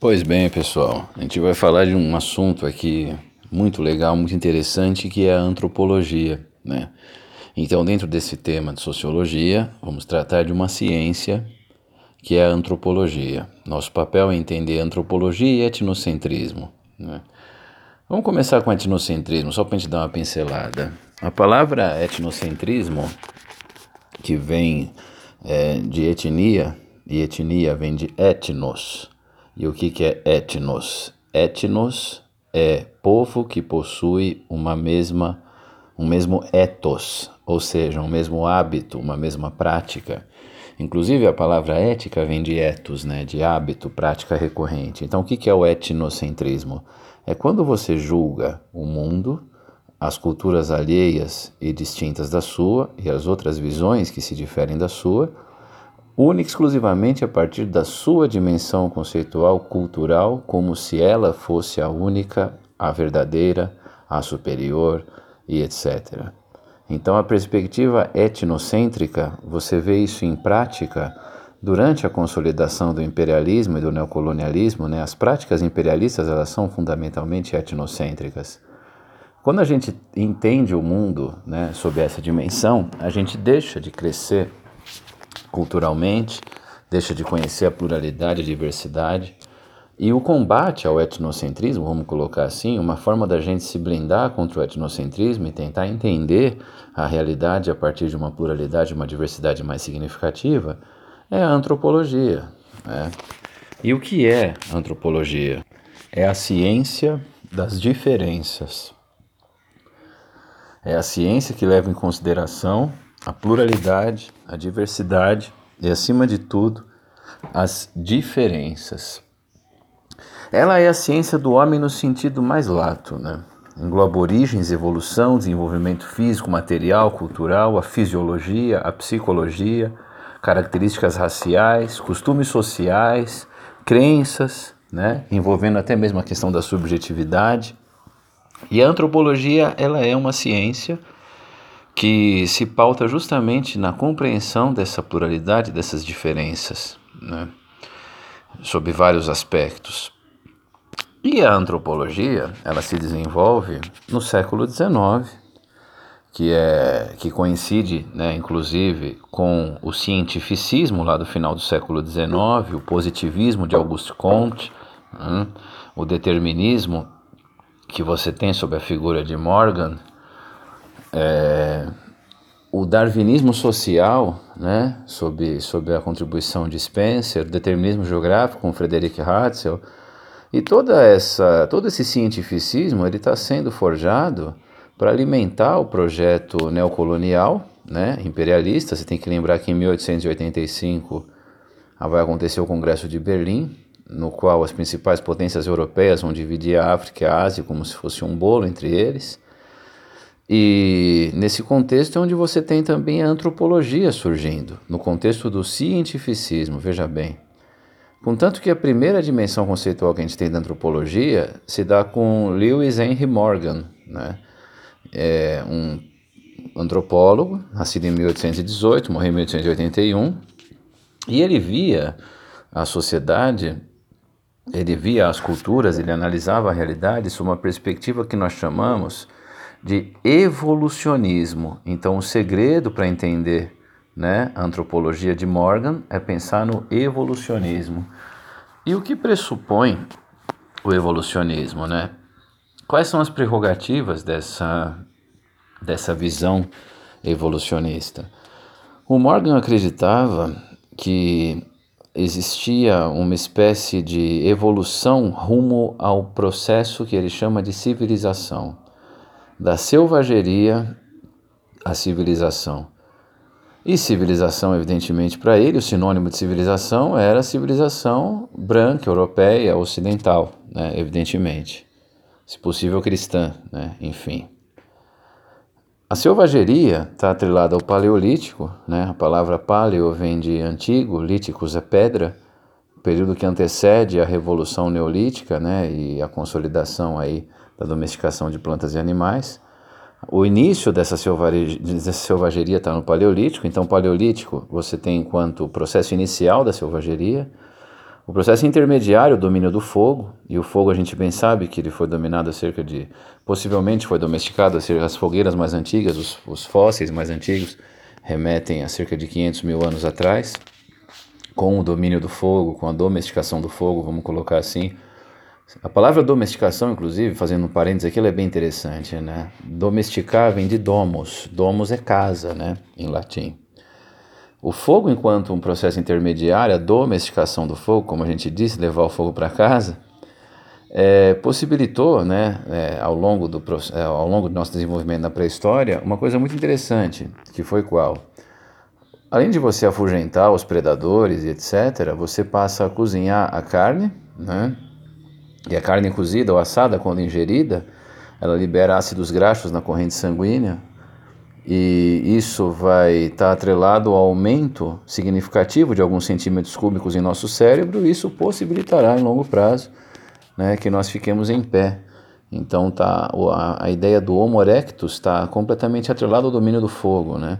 Pois bem, pessoal, a gente vai falar de um assunto aqui muito legal, muito interessante, que é a antropologia, né? Então, dentro desse tema de sociologia, vamos tratar de uma ciência que é a antropologia. Nosso papel é entender antropologia e etnocentrismo, né? Vamos começar com etnocentrismo, só para a gente dar uma pincelada. A palavra etnocentrismo, que vem é, de etnia, e etnia vem de etnos, e o que, que é etnos? Etnos é povo que possui uma mesma, um mesmo ethos, ou seja, um mesmo hábito, uma mesma prática. Inclusive a palavra ética vem de ethos, né, de hábito, prática recorrente. Então o que, que é o etnocentrismo? É quando você julga o mundo, as culturas alheias e distintas da sua e as outras visões que se diferem da sua, única e exclusivamente a partir da sua dimensão conceitual cultural, como se ela fosse a única, a verdadeira, a superior e etc. Então, a perspectiva etnocêntrica, você vê isso em prática durante a consolidação do imperialismo e do neocolonialismo, né? As práticas imperialistas elas são fundamentalmente etnocêntricas. Quando a gente entende o mundo, né, sob essa dimensão, a gente deixa de crescer culturalmente, deixa de conhecer a pluralidade a diversidade. E o combate ao etnocentrismo, vamos colocar assim, uma forma da gente se blindar contra o etnocentrismo e tentar entender a realidade a partir de uma pluralidade, uma diversidade mais significativa, é a antropologia. Né? E o que é antropologia? É a ciência das diferenças. É a ciência que leva em consideração a pluralidade, a diversidade e, acima de tudo, as diferenças. Ela é a ciência do homem no sentido mais lato, né? Engloba origens, evolução, desenvolvimento físico, material, cultural, a fisiologia, a psicologia, características raciais, costumes sociais, crenças, né? envolvendo até mesmo a questão da subjetividade. E a antropologia, ela é uma ciência que se pauta justamente na compreensão dessa pluralidade, dessas diferenças, né? sob vários aspectos. E a antropologia, ela se desenvolve no século XIX, que é que coincide, né, inclusive, com o cientificismo lá do final do século XIX, o positivismo de Auguste Comte, né, o determinismo que você tem sobre a figura de Morgan, é, o darwinismo social, né, sob, sob a contribuição de Spencer, determinismo geográfico com Frederick Hartzell, e toda essa, todo esse cientificismo ele está sendo forjado para alimentar o projeto neocolonial, né, imperialista. Você tem que lembrar que em 1885 vai acontecer o Congresso de Berlim, no qual as principais potências europeias vão dividir a África e a Ásia como se fosse um bolo entre eles. E nesse contexto é onde você tem também a antropologia surgindo, no contexto do cientificismo, veja bem. Contanto que a primeira dimensão conceitual que a gente tem da antropologia se dá com Lewis Henry Morgan, né? é um antropólogo, nascido em 1818, morreu em 1881, e ele via a sociedade, ele via as culturas, ele analisava a realidade sob uma perspectiva que nós chamamos de evolucionismo. Então, o segredo para entender né, a antropologia de Morgan é pensar no evolucionismo. E o que pressupõe o evolucionismo, né? Quais são as prerrogativas dessa, dessa visão evolucionista? O Morgan acreditava que existia uma espécie de evolução rumo ao processo que ele chama de civilização da selvageria à civilização. E civilização, evidentemente, para ele, o sinônimo de civilização era civilização branca, europeia, ocidental, né? evidentemente. Se possível, cristã, né? enfim. A selvageria está atrelada ao paleolítico, né? a palavra paleo vem de antigo, líticos é pedra, período que antecede a revolução neolítica né? e a consolidação aí da domesticação de plantas e animais. O início dessa selvageria está no Paleolítico, então, Paleolítico você tem enquanto processo inicial da selvageria. O processo intermediário, o domínio do fogo, e o fogo a gente bem sabe que ele foi dominado cerca de, possivelmente foi domesticado as fogueiras mais antigas, os, os fósseis mais antigos remetem a cerca de 500 mil anos atrás, com o domínio do fogo, com a domesticação do fogo, vamos colocar assim. A palavra domesticação, inclusive, fazendo um parênteses aqui, ela é bem interessante, né? Domesticar vem de domus, domus é casa, né, em latim. O fogo, enquanto um processo intermediário, a domesticação do fogo, como a gente disse, levar o fogo para casa, é, possibilitou, né, é, ao, longo do, é, ao longo do nosso desenvolvimento na pré-história, uma coisa muito interessante, que foi qual? Além de você afugentar os predadores e etc., você passa a cozinhar a carne, né? E a carne cozida ou assada, quando ingerida, ela libera ácidos graxos na corrente sanguínea, e isso vai estar tá atrelado ao aumento significativo de alguns centímetros cúbicos em nosso cérebro, e isso possibilitará em longo prazo né, que nós fiquemos em pé. Então tá, a, a ideia do Homo erectus está completamente atrelada ao domínio do fogo. Né?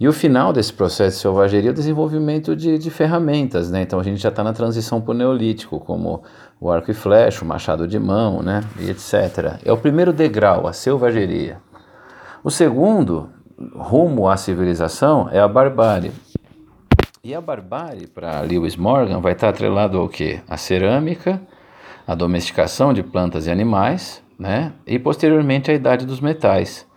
E o final desse processo de selvageria é o desenvolvimento de, de ferramentas. Né? Então a gente já está na transição para o neolítico, como o arco e flecha, o machado de mão, né? e etc. É o primeiro degrau, a selvageria. O segundo, rumo à civilização, é a barbárie. E a barbárie, para Lewis Morgan, vai estar atrelado ao quê? A cerâmica, a domesticação de plantas e animais, né? e posteriormente a idade dos metais.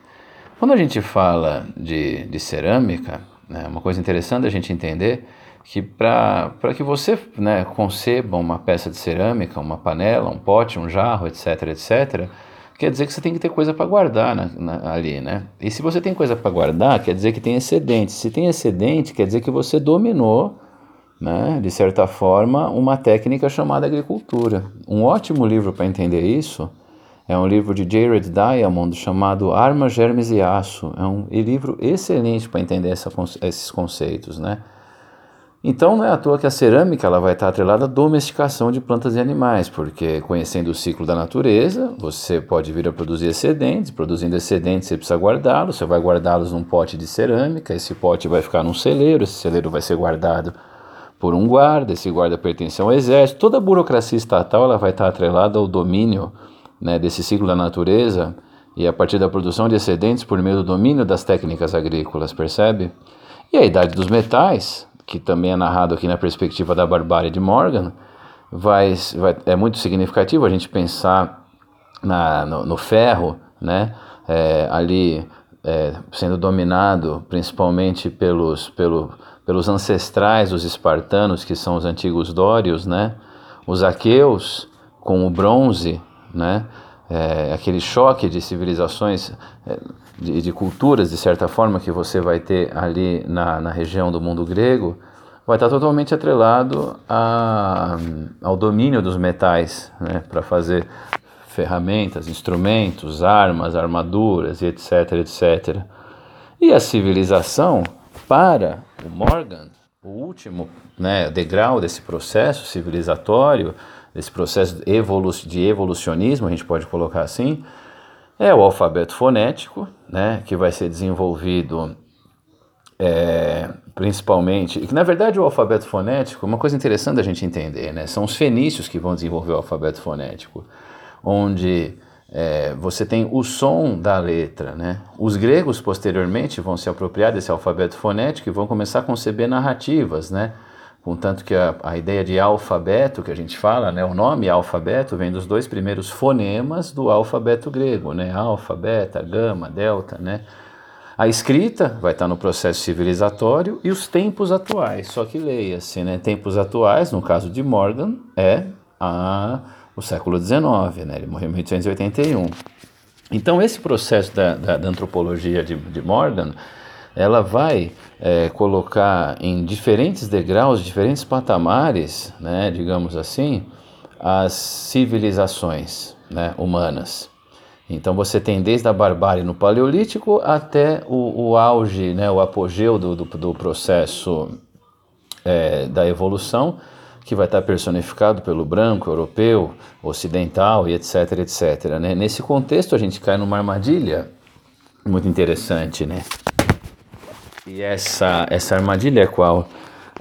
Quando a gente fala de, de cerâmica, né, uma coisa interessante a gente entender que para que você né, conceba uma peça de cerâmica, uma panela, um pote, um jarro, etc., etc., quer dizer que você tem que ter coisa para guardar na, na, ali, né? E se você tem coisa para guardar, quer dizer que tem excedente. Se tem excedente, quer dizer que você dominou, né, de certa forma, uma técnica chamada agricultura. Um ótimo livro para entender isso é um livro de Jared Diamond chamado Armas, Germes e Aço. É um livro excelente para entender essa, esses conceitos, né? Então não é à toa que a cerâmica ela vai estar atrelada à domesticação de plantas e animais, porque conhecendo o ciclo da natureza, você pode vir a produzir excedentes, produzindo excedentes você precisa guardá-los, você vai guardá-los num pote de cerâmica, esse pote vai ficar num celeiro, esse celeiro vai ser guardado por um guarda, esse guarda pertence ao exército, toda a burocracia estatal ela vai estar atrelada ao domínio né, desse ciclo da natureza e a partir da produção de excedentes por meio do domínio das técnicas agrícolas, percebe? E a idade dos metais, que também é narrado aqui na perspectiva da barbárie de Morgan, vai, vai é muito significativo a gente pensar na, no, no ferro, né, é, ali é, sendo dominado principalmente pelos, pelo, pelos ancestrais dos espartanos, que são os antigos dórios, né, os aqueus com o bronze, né, é, aquele choque de civilizações, é, de, de, culturas, de certa forma, que você vai ter ali na, na região do mundo grego, vai estar totalmente atrelado a, ao domínio dos metais, né, para fazer ferramentas, instrumentos, armas, armaduras e etc, etc. E a civilização, para o Morgan, o último né, degrau desse processo civilizatório, desse processo de evolucionismo, a gente pode colocar assim, é o alfabeto fonético, né, que vai ser desenvolvido é, principalmente, que na verdade o alfabeto fonético, uma coisa interessante a gente entender, né, são os fenícios que vão desenvolver o alfabeto fonético, onde é, você tem o som da letra, né? Os gregos posteriormente vão se apropriar desse alfabeto fonético e vão começar a conceber narrativas, né? Contanto que a, a ideia de alfabeto que a gente fala, né, o nome alfabeto vem dos dois primeiros fonemas do alfabeto grego, né, alfa, beta, gama, delta, né. A escrita vai estar no processo civilizatório e os tempos atuais, só que leia-se, né, tempos atuais, no caso de Morgan, é a, o século XIX, né, ele morreu em 1881. Então esse processo da, da, da antropologia de, de Morgan ela vai é, colocar em diferentes degraus, diferentes patamares, né, digamos assim, as civilizações né, humanas. Então você tem desde a barbárie no Paleolítico até o, o auge, né, o apogeu do, do, do processo é, da evolução, que vai estar personificado pelo branco, europeu, ocidental e etc, etc. Né? Nesse contexto a gente cai numa armadilha muito interessante, né? E essa, essa armadilha é qual?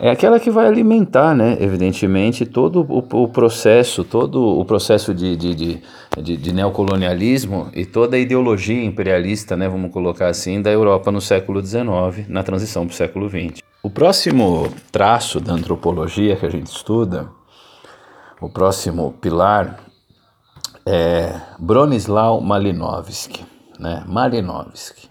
é aquela que vai alimentar, né, evidentemente, todo o, o processo, todo o processo de, de, de, de, de neocolonialismo e toda a ideologia imperialista, né, vamos colocar assim, da Europa no século XIX, na transição para o século XX. O próximo traço da antropologia que a gente estuda, o próximo pilar, é Bronislaw Malinowski, né, Malinowski.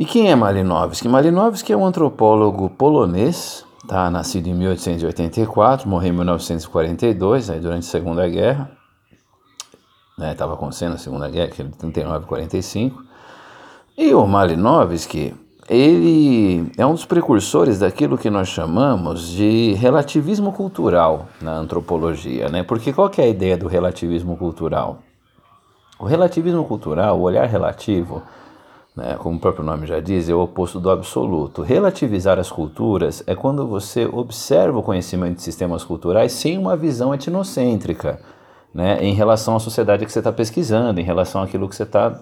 E quem é Malinowski? Malinowski é um antropólogo polonês, tá? nascido em 1884, morreu em 1942, aí durante a Segunda Guerra. Estava né? acontecendo a Segunda Guerra, é de 39 e 45. E o Malinowski, ele é um dos precursores daquilo que nós chamamos de relativismo cultural na antropologia, né? Porque qual que é a ideia do relativismo cultural? O relativismo cultural, o olhar relativo, né, como o próprio nome já diz, é o oposto do absoluto. Relativizar as culturas é quando você observa o conhecimento de sistemas culturais sem uma visão etnocêntrica. Né, em relação à sociedade que você está pesquisando, em relação àquilo que você está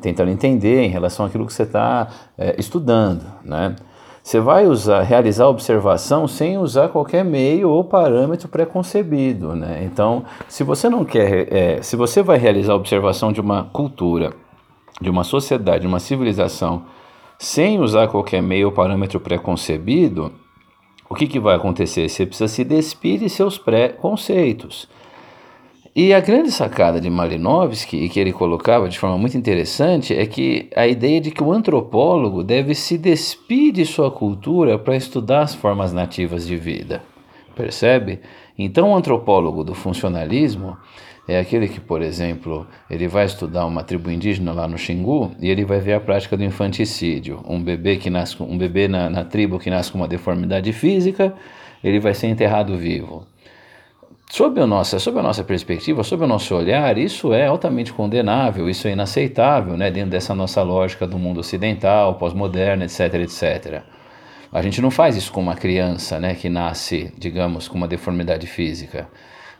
tentando entender, em relação àquilo que você está é, estudando. Né? Você vai usar, realizar a observação sem usar qualquer meio ou parâmetro preconcebido. Né? Então, se você não quer, é, se você vai realizar a observação de uma cultura de uma sociedade, de uma civilização, sem usar qualquer meio ou parâmetro preconcebido, o que, que vai acontecer? Você precisa se despir de seus preconceitos. E a grande sacada de Malinowski, e que ele colocava de forma muito interessante, é que a ideia de que o antropólogo deve se despir de sua cultura para estudar as formas nativas de vida. Percebe? Então, o antropólogo do funcionalismo é aquele que, por exemplo, ele vai estudar uma tribo indígena lá no Xingu e ele vai ver a prática do infanticídio. Um bebê que nasce, um bebê na, na tribo que nasce com uma deformidade física, ele vai ser enterrado vivo. Sob a, nossa, sob a nossa perspectiva, sob o nosso olhar, isso é altamente condenável, isso é inaceitável, né, dentro dessa nossa lógica do mundo ocidental, pós-moderno, etc, etc. A gente não faz isso com uma criança né, que nasce, digamos, com uma deformidade física.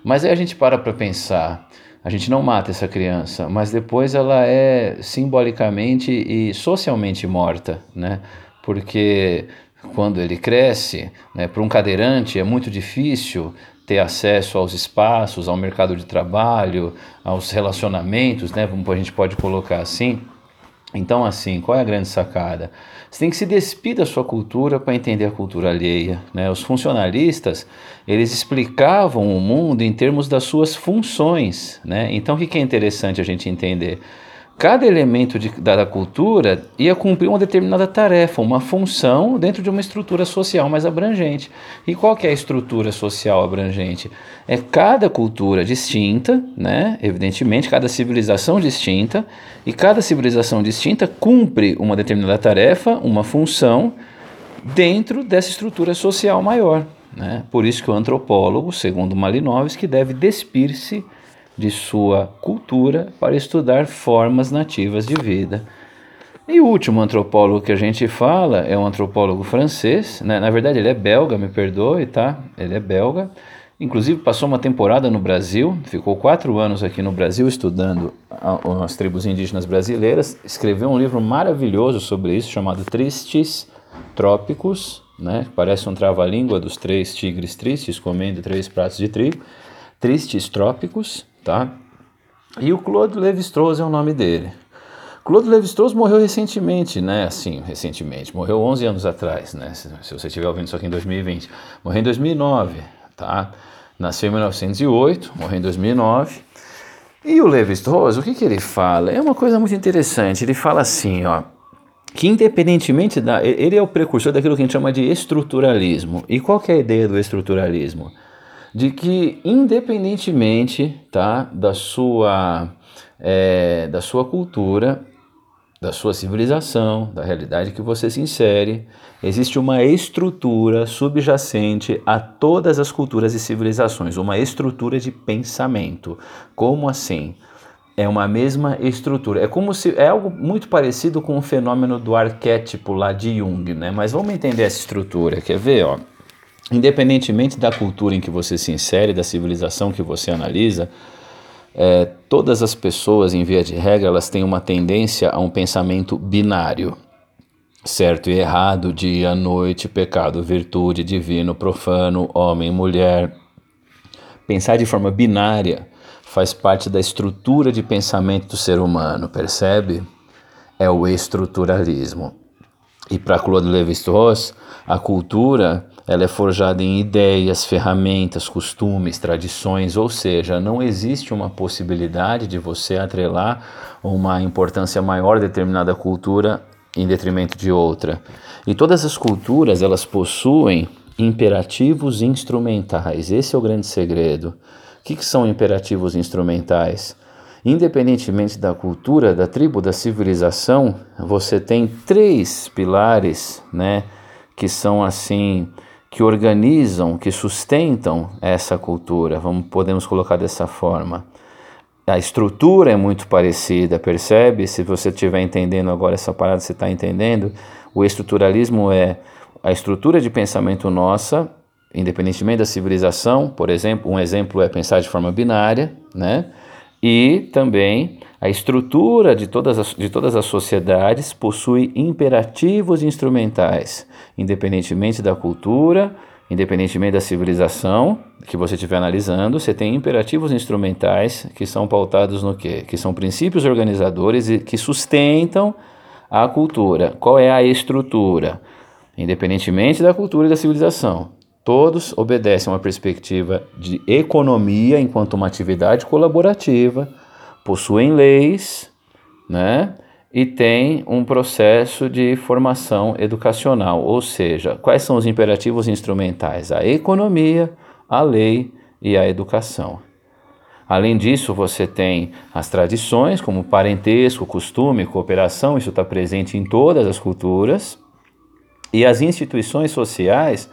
Mas aí a gente para para pensar, a gente não mata essa criança, mas depois ela é simbolicamente e socialmente morta, né? Porque quando ele cresce, né, para um cadeirante é muito difícil ter acesso aos espaços, ao mercado de trabalho, aos relacionamentos, né, como a gente pode colocar assim. Então, assim, qual é a grande sacada? Você tem que se despir da sua cultura para entender a cultura alheia. Né? Os funcionalistas, eles explicavam o mundo em termos das suas funções. Né? Então, o que é interessante a gente entender? Cada elemento de, da, da, cultura ia cumprir uma determinada tarefa, uma função dentro de uma estrutura social mais abrangente. E qual que é a estrutura social abrangente? É cada cultura distinta, né? evidentemente, cada civilização distinta, e cada civilização distinta cumpre uma determinada tarefa, uma função, dentro dessa estrutura social maior. Né? Por isso que o antropólogo, segundo Malinowski, deve despir-se de sua cultura para estudar formas nativas de vida. E o último antropólogo que a gente fala é um antropólogo francês, né? na verdade ele é belga, me perdoe, tá? Ele é belga, inclusive passou uma temporada no Brasil, ficou quatro anos aqui no Brasil estudando as tribos indígenas brasileiras, escreveu um livro maravilhoso sobre isso chamado Tristes Trópicos, né? Parece um trava-língua dos três tigres tristes comendo três pratos de trigo. Tristes Trópicos, tá? E o Claude Lévi-Strauss é o nome dele. Claude Lévi-Strauss morreu recentemente, né? Assim, recentemente, morreu 11 anos atrás, né? Se, se você estiver ouvindo isso aqui em 2020. Morreu em 2009, tá? Nasceu em 1908, morreu em 2009. E o Lévi-Strauss, o que, que ele fala? É uma coisa muito interessante. Ele fala assim, ó, que independentemente da... Ele é o precursor daquilo que a gente chama de estruturalismo. E qual que é a ideia do estruturalismo? De que independentemente tá, da, sua, é, da sua cultura, da sua civilização, da realidade que você se insere, existe uma estrutura subjacente a todas as culturas e civilizações, uma estrutura de pensamento. Como assim? É uma mesma estrutura. É como se é algo muito parecido com o fenômeno do arquétipo lá de Jung, né? Mas vamos entender essa estrutura. Quer ver, ó? Independentemente da cultura em que você se insere, da civilização que você analisa, é, todas as pessoas, em via de regra, elas têm uma tendência a um pensamento binário. certo e errado, dia, noite, pecado, virtude, divino, profano, homem, mulher. Pensar de forma binária faz parte da estrutura de pensamento do ser humano, percebe? É o estruturalismo. E para Claude Lévi-Strauss, a cultura ela é forjada em ideias, ferramentas, costumes, tradições, ou seja, não existe uma possibilidade de você atrelar uma importância maior a determinada cultura em detrimento de outra. E todas as culturas, elas possuem imperativos instrumentais. Esse é o grande segredo. O que, que são imperativos instrumentais? Independentemente da cultura, da tribo, da civilização, você tem três pilares, né, que são assim, que organizam, que sustentam essa cultura. Vamos podemos colocar dessa forma. A estrutura é muito parecida, percebe? Se você estiver entendendo agora essa parada, você está entendendo? O estruturalismo é a estrutura de pensamento nossa, independentemente da civilização, por exemplo, um exemplo é pensar de forma binária, né? E também a estrutura de todas as, de todas as sociedades possui imperativos instrumentais, independentemente da cultura, independentemente da civilização que você estiver analisando, você tem imperativos instrumentais que são pautados no quê? Que são princípios organizadores e que sustentam a cultura. Qual é a estrutura? Independentemente da cultura e da civilização, todos obedecem a uma perspectiva de economia enquanto uma atividade colaborativa, possuem leis, né? E tem um processo de formação educacional, ou seja, quais são os imperativos instrumentais? A economia, a lei e a educação. Além disso, você tem as tradições, como parentesco, costume, cooperação, isso está presente em todas as culturas. E as instituições sociais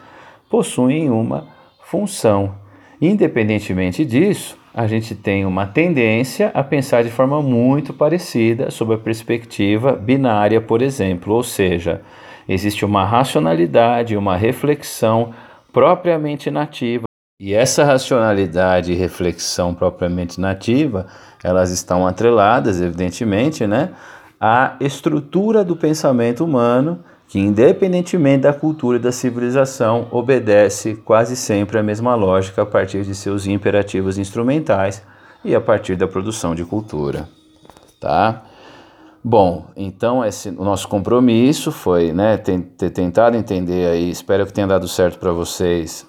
possuem uma função. Independentemente disso, a gente tem uma tendência a pensar de forma muito parecida sob a perspectiva binária, por exemplo, ou seja, existe uma racionalidade, uma reflexão propriamente nativa. E essa racionalidade e reflexão propriamente nativa, elas estão atreladas, evidentemente, né, à estrutura do pensamento humano que, independentemente da cultura e da civilização, obedece quase sempre a mesma lógica a partir de seus imperativos instrumentais e a partir da produção de cultura. Tá? Bom, então esse, o nosso compromisso foi né, ter tentado entender aí, espero que tenha dado certo para vocês,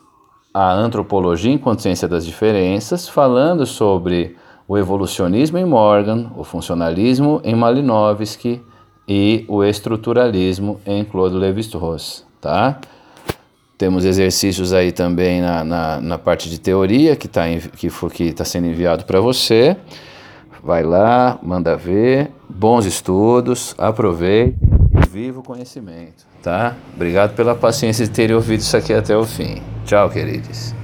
a antropologia em consciência das diferenças, falando sobre o evolucionismo em Morgan, o funcionalismo em Malinowski, e o estruturalismo em Claude Lévi-Strauss, tá? Temos exercícios aí também na, na, na parte de teoria que está que, que tá sendo enviado para você. Vai lá, manda ver. Bons estudos, aproveite e viva o conhecimento, tá? Obrigado pela paciência de terem ouvido isso aqui até o fim. Tchau, queridos.